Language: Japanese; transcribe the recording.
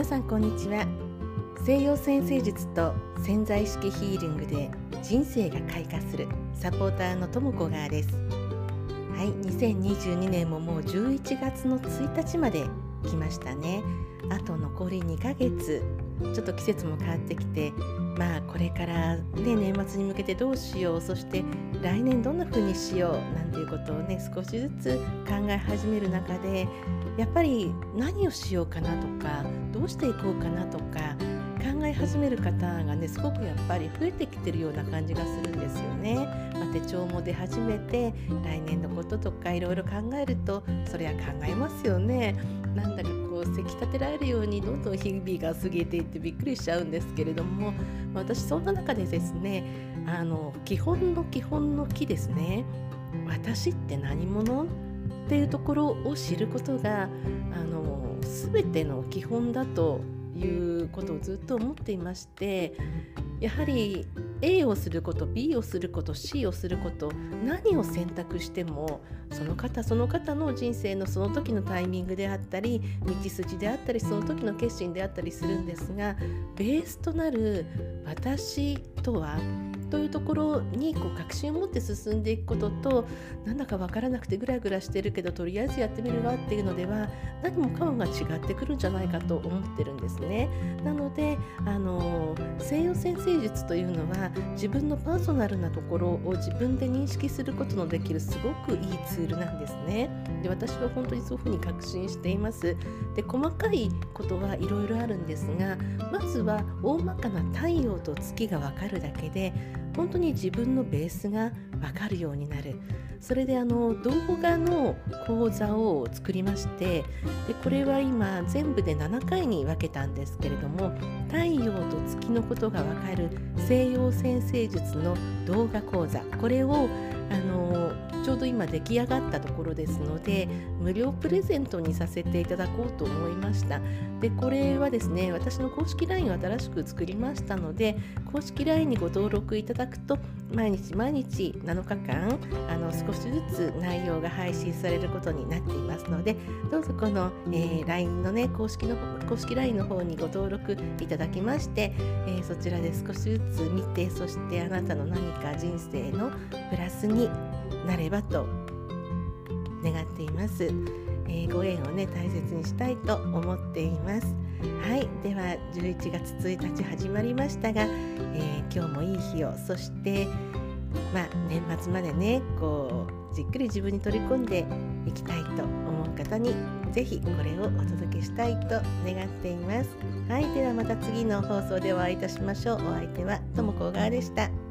皆さんこんにちは。西洋先生術と潜在意識ヒーリングで人生が開花するサポーターのともこがです。はい2022年ももう11月の1日まで来ましたね。あと残り2ヶ月。ちょっと季節も変わってきてまあこれからね年末に向けてどうしようそして来年どんな風にしようなんていうことをね少しずつ考え始める中でやっぱり何をしようかなとかどうしていこうかなとか考え始める方がねすごくやっぱり増えてきてるような感じがするんですよね。まあ、手帳も出始めて来年のこととかいろいろ考えるとそれは考えますよね。なんだかこうせき立てられるようにどんどん日々が過ぎていってびっくりしちゃうんですけれども私そんな中でですねあの基本の基本の木ですね。私って何者？っていうところを知ることがあの全ての基本だということをずっと思っていましてやはり A をすること B をすること C をすること何を選択してもその方その方の人生のその時のタイミングであったり道筋であったりその時の決心であったりするんですがベースとなる私とはというところにこう確信を持って進んでいくこととなんだか分からなくてグラグラしてるけどとりあえずやってみるわっていうのでは何もかもが違ってくるんじゃないかと思ってるんですね。なのであの西洋先生術というのは自分のパーソナルなところを自分で認識することのできるすごくいいツールなんですね。で私は本当にそういうふうに確信しています。で細かいことはいろいろあるんですがまずは大まかな太陽と月が分かるだけで本当に自分のベースが分かるようになる。それであの動画の講座を作りましてでこれは今全部で7回に分けたんですけれども太陽と月のことが分かる西洋先生術の動画講座。これをあのちょうど今出来上がったところですので無料プレゼントにさせていただこうと思いました。でこれはですね私の公式 LINE を新しく作りましたので公式 LINE にご登録いただくと毎日毎日7日間あの少しずつ内容が配信されることになっていますのでどうぞこの、えー、LINE のね公式の公式 LINE の方にご登録いただきまして、えー、そちらで少しずつ見てそしてあなたの何か人生のプラスになればと願っています、えー、ご縁をね大切にしたいと思っています。はい。では11月1日始まりましたが、えー、今日もいい日をそしてまあ年末までねこうじっくり自分に取り込んでいきたいと思う方にぜひこれをお届けしたいと願っています。はい。ではまた次の放送でお会いいたしましょう。お相手はともこがでした。